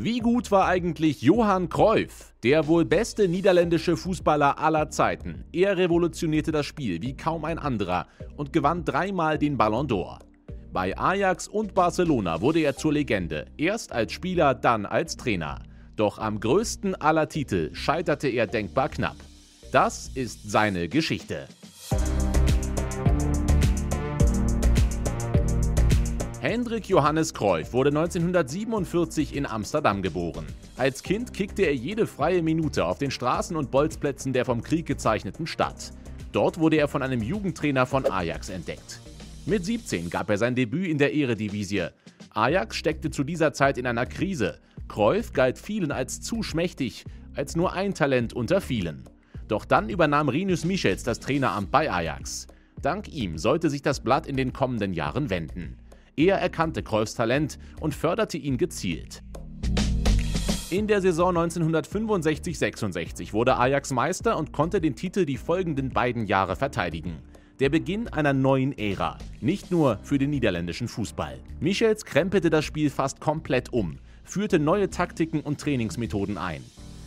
Wie gut war eigentlich Johann Cruyff, der wohl beste niederländische Fußballer aller Zeiten? Er revolutionierte das Spiel wie kaum ein anderer und gewann dreimal den Ballon d'Or. Bei Ajax und Barcelona wurde er zur Legende, erst als Spieler, dann als Trainer. Doch am größten aller Titel scheiterte er denkbar knapp. Das ist seine Geschichte. Hendrik Johannes Cruyff wurde 1947 in Amsterdam geboren. Als Kind kickte er jede freie Minute auf den Straßen und Bolzplätzen der vom Krieg gezeichneten Stadt. Dort wurde er von einem Jugendtrainer von Ajax entdeckt. Mit 17 gab er sein Debüt in der Eredivisie. Ajax steckte zu dieser Zeit in einer Krise. Cruyff galt vielen als zu schmächtig, als nur ein Talent unter vielen. Doch dann übernahm Rinus Michels das Traineramt bei Ajax. Dank ihm sollte sich das Blatt in den kommenden Jahren wenden. Er erkannte Cruyffs Talent und förderte ihn gezielt. In der Saison 1965-66 wurde Ajax Meister und konnte den Titel die folgenden beiden Jahre verteidigen. Der Beginn einer neuen Ära, nicht nur für den niederländischen Fußball. Michels krempelte das Spiel fast komplett um, führte neue Taktiken und Trainingsmethoden ein.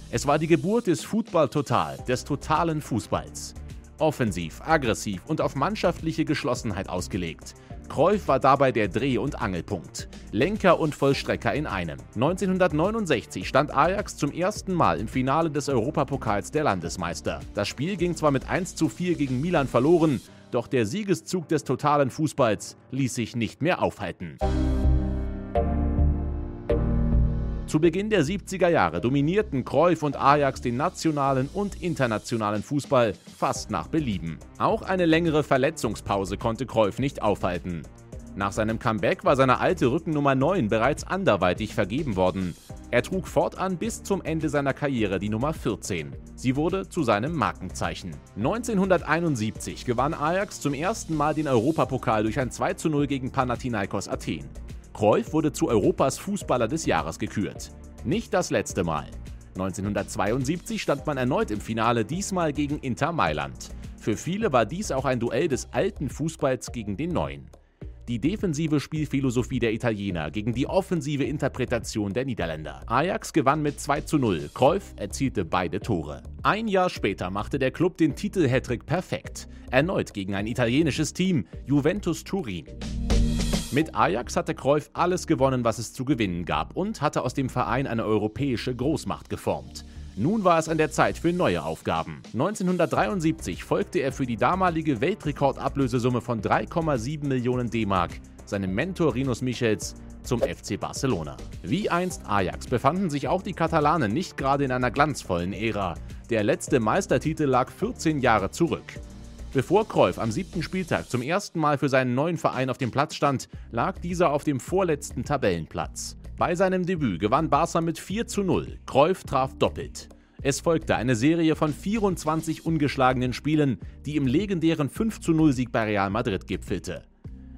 Es war die Geburt des Football Total, des totalen Fußballs. Offensiv, aggressiv und auf mannschaftliche Geschlossenheit ausgelegt. Cruyff war dabei der Dreh- und Angelpunkt. Lenker und Vollstrecker in einem. 1969 stand Ajax zum ersten Mal im Finale des Europapokals der Landesmeister. Das Spiel ging zwar mit 1 zu 4 gegen Milan verloren, doch der Siegeszug des totalen Fußballs ließ sich nicht mehr aufhalten. Zu Beginn der 70er Jahre dominierten Cruyff und Ajax den nationalen und internationalen Fußball fast nach Belieben. Auch eine längere Verletzungspause konnte Cruyff nicht aufhalten. Nach seinem Comeback war seine alte Rückennummer 9 bereits anderweitig vergeben worden. Er trug fortan bis zum Ende seiner Karriere die Nummer 14. Sie wurde zu seinem Markenzeichen. 1971 gewann Ajax zum ersten Mal den Europapokal durch ein 2:0 gegen Panathinaikos Athen. Cruyff wurde zu Europas Fußballer des Jahres gekürt. Nicht das letzte Mal. 1972 stand man erneut im Finale, diesmal gegen Inter Mailand. Für viele war dies auch ein Duell des alten Fußballs gegen den neuen. Die defensive Spielphilosophie der Italiener gegen die offensive Interpretation der Niederländer. Ajax gewann mit 2 zu 0. Cruyff erzielte beide Tore. Ein Jahr später machte der Club den Titel-Hattrick perfekt. Erneut gegen ein italienisches Team, Juventus Turin. Mit Ajax hatte Cruyff alles gewonnen, was es zu gewinnen gab und hatte aus dem Verein eine europäische Großmacht geformt. Nun war es an der Zeit für neue Aufgaben. 1973 folgte er für die damalige Weltrekordablösesumme von 3,7 Millionen D-Mark seinem Mentor Rinus Michels zum FC Barcelona. Wie einst Ajax befanden sich auch die Katalanen nicht gerade in einer glanzvollen Ära. Der letzte Meistertitel lag 14 Jahre zurück. Bevor Cruyff am siebten Spieltag zum ersten Mal für seinen neuen Verein auf dem Platz stand, lag dieser auf dem vorletzten Tabellenplatz. Bei seinem Debüt gewann Barca mit 4 zu 0. Cruyff traf doppelt. Es folgte eine Serie von 24 ungeschlagenen Spielen, die im legendären 5 zu 0 Sieg bei Real Madrid gipfelte.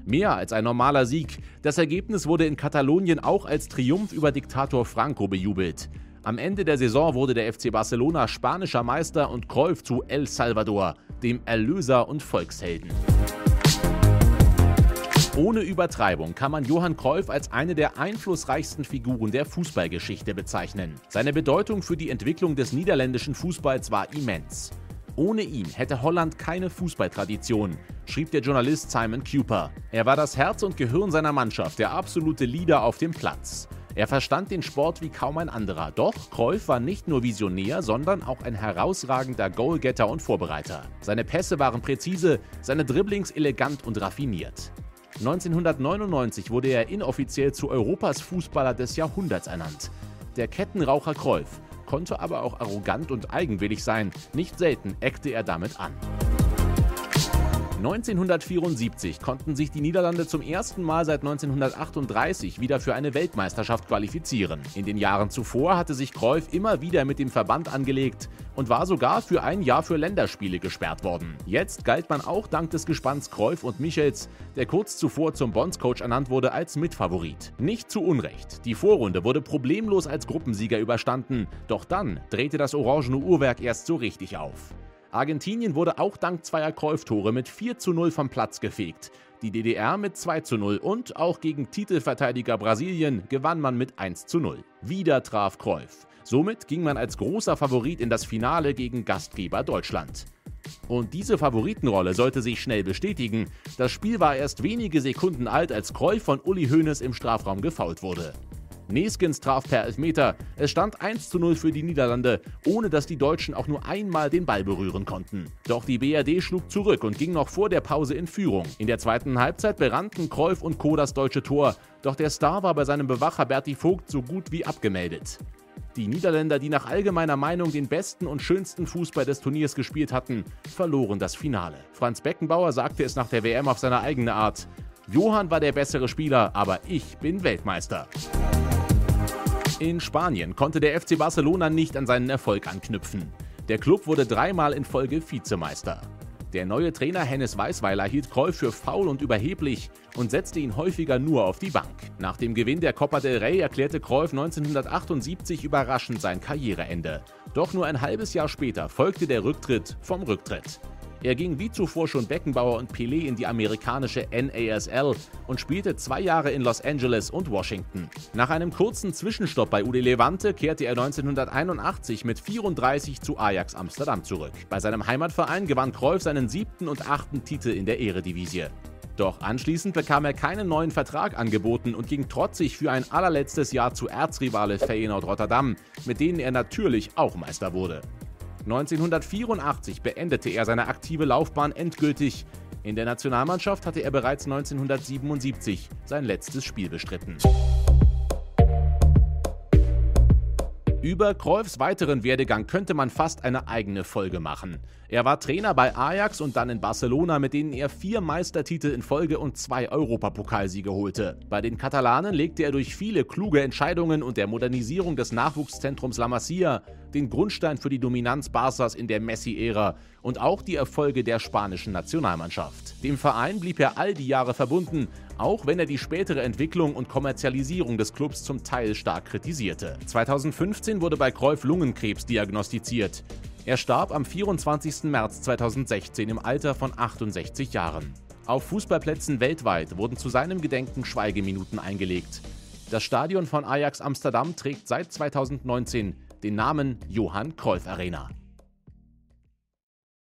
Mehr als ein normaler Sieg, das Ergebnis wurde in Katalonien auch als Triumph über Diktator Franco bejubelt. Am Ende der Saison wurde der FC Barcelona spanischer Meister und Cruyff zu El Salvador, dem Erlöser und Volkshelden. Ohne Übertreibung kann man Johann Cruyff als eine der einflussreichsten Figuren der Fußballgeschichte bezeichnen. Seine Bedeutung für die Entwicklung des niederländischen Fußballs war immens. Ohne ihn hätte Holland keine Fußballtradition, schrieb der Journalist Simon Cooper. Er war das Herz und Gehirn seiner Mannschaft, der absolute Leader auf dem Platz. Er verstand den Sport wie kaum ein anderer. Doch Cruyff war nicht nur Visionär, sondern auch ein herausragender Goalgetter und Vorbereiter. Seine Pässe waren präzise, seine Dribblings elegant und raffiniert. 1999 wurde er inoffiziell zu Europas Fußballer des Jahrhunderts ernannt. Der Kettenraucher Cruyff konnte aber auch arrogant und eigenwillig sein. Nicht selten eckte er damit an. 1974 konnten sich die Niederlande zum ersten Mal seit 1938 wieder für eine Weltmeisterschaft qualifizieren. In den Jahren zuvor hatte sich Cruyff immer wieder mit dem Verband angelegt und war sogar für ein Jahr für Länderspiele gesperrt worden. Jetzt galt man auch dank des Gespanns Cruyff und Michels, der kurz zuvor zum Bondscoach ernannt wurde, als Mitfavorit. Nicht zu Unrecht. Die Vorrunde wurde problemlos als Gruppensieger überstanden, doch dann drehte das orangene Uhrwerk erst so richtig auf. Argentinien wurde auch dank zweier Cruyff-Tore mit 4 zu 0 vom Platz gefegt. Die DDR mit 2 zu 0 und auch gegen Titelverteidiger Brasilien gewann man mit 1 zu 0. Wieder traf Cruyff. Somit ging man als großer Favorit in das Finale gegen Gastgeber Deutschland. Und diese Favoritenrolle sollte sich schnell bestätigen. Das Spiel war erst wenige Sekunden alt, als Cruyff von Uli Hoeneß im Strafraum gefault wurde. Neskens traf per Elfmeter. Es stand 1 zu 0 für die Niederlande, ohne dass die Deutschen auch nur einmal den Ball berühren konnten. Doch die BRD schlug zurück und ging noch vor der Pause in Führung. In der zweiten Halbzeit berannten Cruyff und Co. das deutsche Tor, doch der Star war bei seinem Bewacher Berti Vogt so gut wie abgemeldet. Die Niederländer, die nach allgemeiner Meinung den besten und schönsten Fußball des Turniers gespielt hatten, verloren das Finale. Franz Beckenbauer sagte es nach der WM auf seine eigene Art. Johann war der bessere Spieler, aber ich bin Weltmeister. In Spanien konnte der FC Barcelona nicht an seinen Erfolg anknüpfen. Der Club wurde dreimal in Folge Vizemeister. Der neue Trainer Hennes Weißweiler hielt Cruyff für faul und überheblich und setzte ihn häufiger nur auf die Bank. Nach dem Gewinn der Copa del Rey erklärte Cruyff 1978 überraschend sein Karriereende. Doch nur ein halbes Jahr später folgte der Rücktritt vom Rücktritt. Er ging wie zuvor schon Beckenbauer und Pelé in die amerikanische NASL und spielte zwei Jahre in Los Angeles und Washington. Nach einem kurzen Zwischenstopp bei UD Levante kehrte er 1981 mit 34 zu Ajax Amsterdam zurück. Bei seinem Heimatverein gewann Cruyff seinen siebten und achten Titel in der Eredivisie. Doch anschließend bekam er keinen neuen Vertrag angeboten und ging trotzig für ein allerletztes Jahr zu Erzrivale Feyenoord Rotterdam, mit denen er natürlich auch Meister wurde. 1984 beendete er seine aktive Laufbahn endgültig. In der Nationalmannschaft hatte er bereits 1977 sein letztes Spiel bestritten. Über Cruyffs weiteren Werdegang könnte man fast eine eigene Folge machen. Er war Trainer bei Ajax und dann in Barcelona, mit denen er vier Meistertitel in Folge und zwei Europapokalsiege holte. Bei den Katalanen legte er durch viele kluge Entscheidungen und der Modernisierung des Nachwuchszentrums La Masia den Grundstein für die Dominanz Barças in der Messi-Ära und auch die Erfolge der spanischen Nationalmannschaft. Dem Verein blieb er all die Jahre verbunden, auch wenn er die spätere Entwicklung und Kommerzialisierung des Clubs zum Teil stark kritisierte. 2015 wurde bei Cruyff Lungenkrebs diagnostiziert. Er starb am 24. März 2016 im Alter von 68 Jahren. Auf Fußballplätzen weltweit wurden zu seinem Gedenken Schweigeminuten eingelegt. Das Stadion von Ajax Amsterdam trägt seit 2019 den Namen Johann Cruyff Arena.